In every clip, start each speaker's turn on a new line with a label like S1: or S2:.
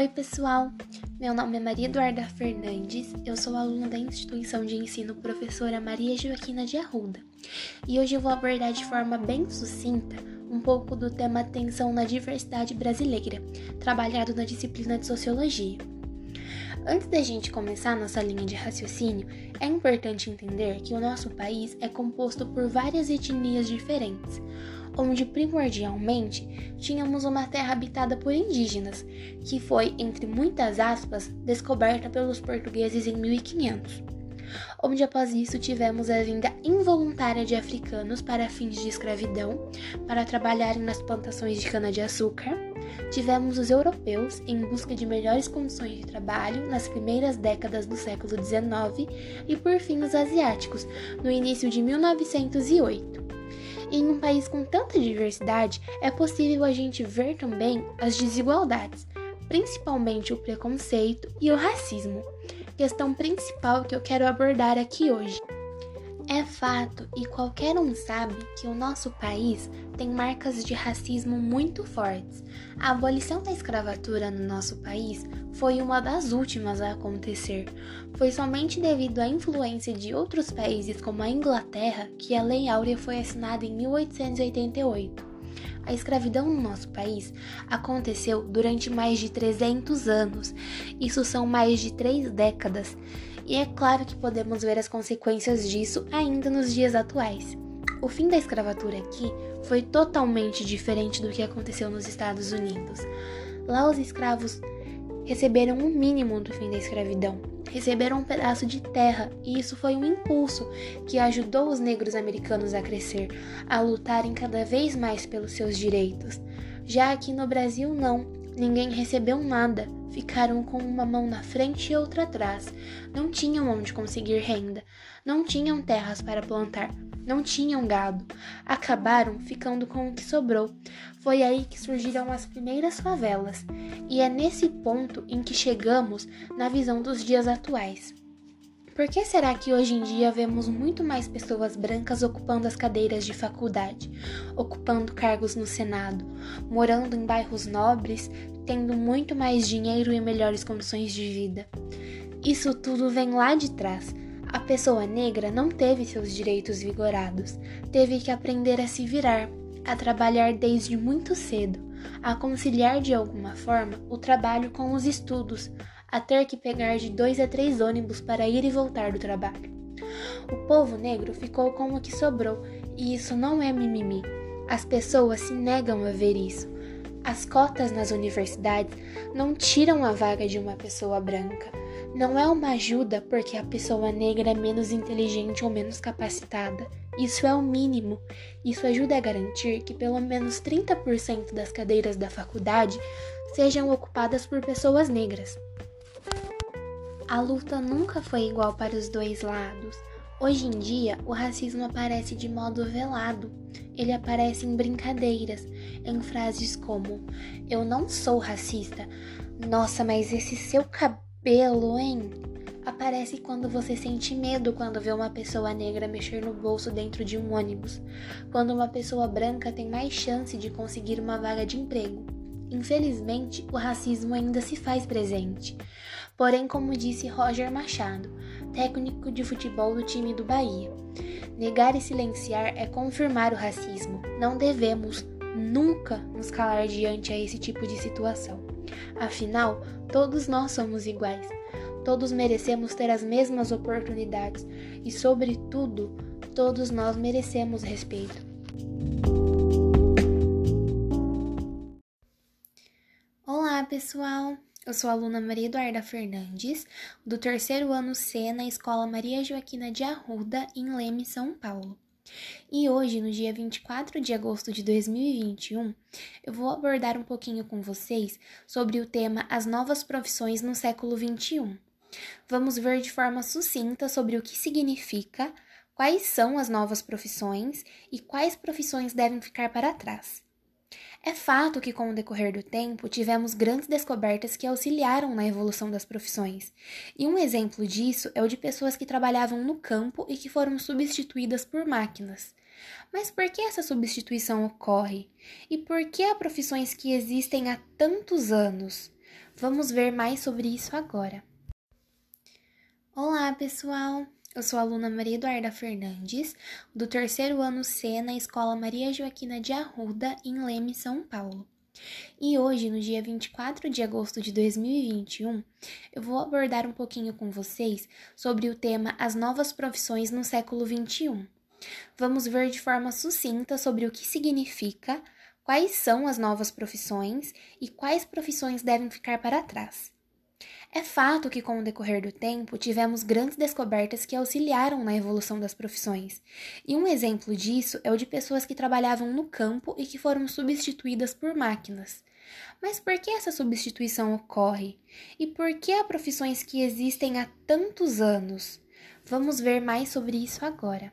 S1: Oi, pessoal! Meu nome é Maria Eduarda Fernandes, eu sou aluna da instituição de ensino Professora Maria Joaquina de Arruda e hoje eu vou abordar de forma bem sucinta um pouco do tema Atenção na Diversidade Brasileira, trabalhado na disciplina de Sociologia. Antes da gente começar nossa linha de raciocínio, é importante entender que o nosso país é composto por várias etnias diferentes, onde primordialmente tínhamos uma terra habitada por indígenas, que foi, entre muitas aspas, descoberta pelos portugueses em 1500 onde após isso tivemos a vinda involuntária de africanos para fins de escravidão, para trabalharem nas plantações de cana-de-açúcar, tivemos os europeus em busca de melhores condições de trabalho nas primeiras décadas do século XIX e por fim os asiáticos, no início de 1908. Em um país com tanta diversidade, é possível a gente ver também as desigualdades, principalmente o preconceito e o racismo, questão principal que eu quero abordar aqui hoje. É fato e qualquer um sabe que o nosso país tem marcas de racismo muito fortes. A abolição da escravatura no nosso país foi uma das últimas a acontecer. Foi somente devido à influência de outros países como a Inglaterra que a Lei Áurea foi assinada em 1888. A escravidão no nosso país aconteceu durante mais de 300 anos. Isso são mais de três décadas e é claro que podemos ver as consequências disso ainda nos dias atuais. O fim da escravatura aqui foi totalmente diferente do que aconteceu nos Estados Unidos. Lá os escravos receberam o um mínimo do fim da escravidão, receberam um pedaço de terra, e isso foi um impulso que ajudou os negros americanos a crescer, a lutarem cada vez mais pelos seus direitos. Já aqui no Brasil, não, ninguém recebeu nada ficaram com uma mão na frente e outra atrás. Não tinham onde conseguir renda, não tinham terras para plantar, não tinham gado. Acabaram ficando com o que sobrou. Foi aí que surgiram as primeiras favelas, e é nesse ponto em que chegamos na visão dos dias atuais. Por que será que hoje em dia vemos muito mais pessoas brancas ocupando as cadeiras de faculdade, ocupando cargos no Senado, morando em bairros nobres, tendo muito mais dinheiro e melhores condições de vida? Isso tudo vem lá de trás. A pessoa negra não teve seus direitos vigorados, teve que aprender a se virar, a trabalhar desde muito cedo, a conciliar de alguma forma o trabalho com os estudos, a ter que pegar de dois a três ônibus para ir e voltar do trabalho. O povo negro ficou com o que sobrou, e isso não é mimimi. As pessoas se negam a ver isso. As cotas nas universidades não tiram a vaga de uma pessoa branca. Não é uma ajuda porque a pessoa negra é menos inteligente ou menos capacitada. Isso é o mínimo. Isso ajuda a garantir que pelo menos 30% das cadeiras da faculdade sejam ocupadas por pessoas negras. A luta nunca foi igual para os dois lados. Hoje em dia, o racismo aparece de modo velado. Ele aparece em brincadeiras, em frases como: Eu não sou racista. Nossa, mas esse seu cabelo, hein? Aparece quando você sente medo quando vê uma pessoa negra mexer no bolso dentro de um ônibus, quando uma pessoa branca tem mais chance de conseguir uma vaga de emprego. Infelizmente, o racismo ainda se faz presente. Porém, como disse Roger Machado, técnico de futebol do time do Bahia, negar e silenciar é confirmar o racismo. Não devemos nunca nos calar diante a esse tipo de situação. Afinal, todos nós somos iguais. Todos merecemos ter as mesmas oportunidades e, sobretudo, todos nós merecemos respeito. Olá, pessoal! Eu sou a aluna Maria Eduarda Fernandes, do terceiro ano C na Escola Maria Joaquina de Arruda, em Leme, São Paulo. E hoje, no dia 24 de agosto de 2021, eu vou abordar um pouquinho com vocês sobre o tema As Novas Profissões no Século XXI. Vamos ver de forma sucinta sobre o que significa, quais são as novas profissões e quais profissões devem ficar para trás. É fato que, com o decorrer do tempo, tivemos grandes descobertas que auxiliaram na evolução das profissões. E um exemplo disso é o de pessoas que trabalhavam no campo e que foram substituídas por máquinas. Mas por que essa substituição ocorre? E por que há profissões que existem há tantos anos Vamos ver mais sobre isso agora. Olá, pessoal! Eu sou a aluna Maria Eduarda Fernandes, do terceiro ano C na Escola Maria Joaquina de Arruda, em Leme, São Paulo. E hoje, no dia 24 de agosto de 2021, eu vou abordar um pouquinho com vocês sobre o tema As Novas Profissões no Século XXI. Vamos ver de forma sucinta sobre o que significa, quais são as novas profissões e quais profissões devem ficar para trás. É fato que, com o decorrer do tempo, tivemos grandes descobertas que auxiliaram na evolução das profissões. E um exemplo disso é o de pessoas que trabalhavam no campo e que foram substituídas por máquinas. Mas por que essa substituição ocorre? E por que há profissões que existem há tantos anos? Vamos ver mais sobre isso agora.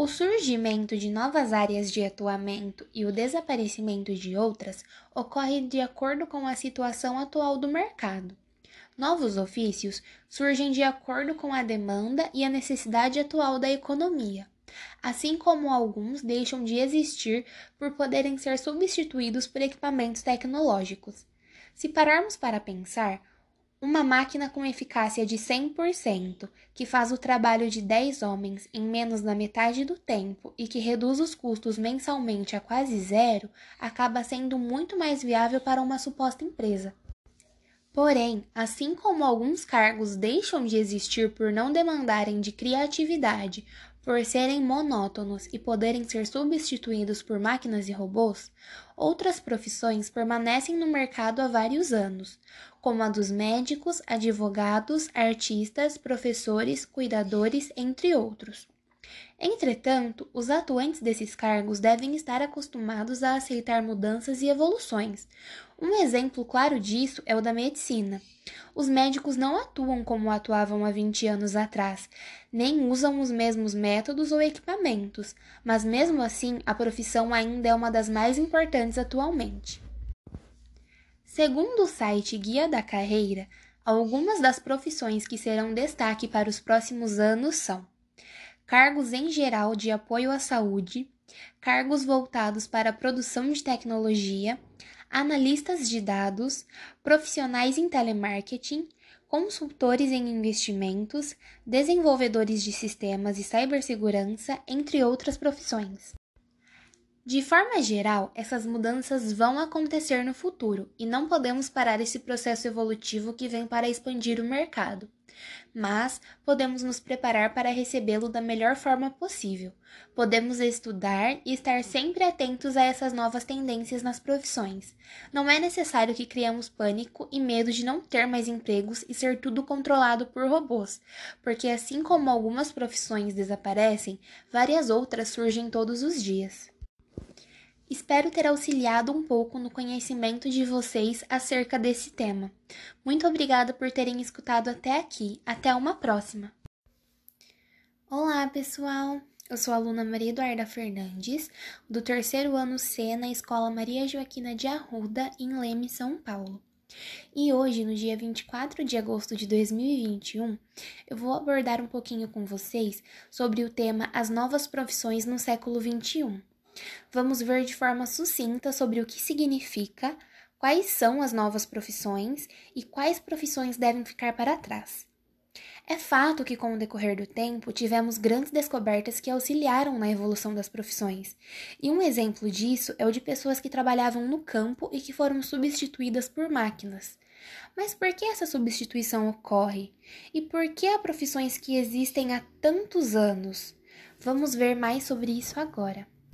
S1: O surgimento de novas áreas de atuamento e o desaparecimento de outras ocorre de acordo com a situação atual do mercado. Novos ofícios surgem de acordo com a demanda e a necessidade atual da economia, assim como alguns deixam de existir por poderem ser substituídos por equipamentos tecnológicos. Se pararmos para pensar, uma máquina com eficácia de 100%, que faz o trabalho de 10 homens em menos da metade do tempo e que reduz os custos mensalmente a quase zero, acaba sendo muito mais viável para uma suposta empresa. Porém, assim como alguns cargos deixam de existir por não demandarem de criatividade, por serem monótonos e poderem ser substituídos por máquinas e robôs, outras profissões permanecem no mercado há vários anos, como a dos médicos, advogados, artistas, professores, cuidadores, entre outros. Entretanto, os atuantes desses cargos devem estar acostumados a aceitar mudanças e evoluções. Um exemplo claro disso é o da medicina. Os médicos não atuam como atuavam há 20 anos atrás, nem usam os mesmos métodos ou equipamentos, mas mesmo assim a profissão ainda é uma das mais importantes atualmente. Segundo o site Guia da Carreira, algumas das profissões que serão destaque para os próximos anos são cargos em geral de apoio à saúde, cargos voltados para a produção de tecnologia, analistas de dados, profissionais em telemarketing, consultores em investimentos, desenvolvedores de sistemas e cibersegurança, entre outras profissões. De forma geral, essas mudanças vão acontecer no futuro e não podemos parar esse processo evolutivo que vem para expandir o mercado mas podemos nos preparar para recebê-lo da melhor forma possível. Podemos estudar e estar sempre atentos a essas novas tendências nas profissões. Não é necessário que criemos pânico e medo de não ter mais empregos e ser tudo controlado por robôs, porque assim como algumas profissões desaparecem, várias outras surgem todos os dias. Espero ter auxiliado um pouco no conhecimento de vocês acerca desse tema. Muito obrigada por terem escutado até aqui. Até uma próxima! Olá, pessoal! Eu sou a aluna Maria Eduarda Fernandes, do terceiro ano C na Escola Maria Joaquina de Arruda, em Leme, São Paulo. E hoje, no dia 24 de agosto de 2021, eu vou abordar um pouquinho com vocês sobre o tema As Novas Profissões no Século XXI. Vamos ver de forma sucinta sobre o que significa, quais são as novas profissões e quais profissões devem ficar para trás. É fato que, com o decorrer do tempo, tivemos grandes descobertas que auxiliaram na evolução das profissões. E um exemplo disso é o de pessoas que trabalhavam no campo e que foram substituídas por máquinas. Mas por que essa substituição ocorre? E por que há profissões que existem há tantos anos? Vamos ver mais sobre isso agora.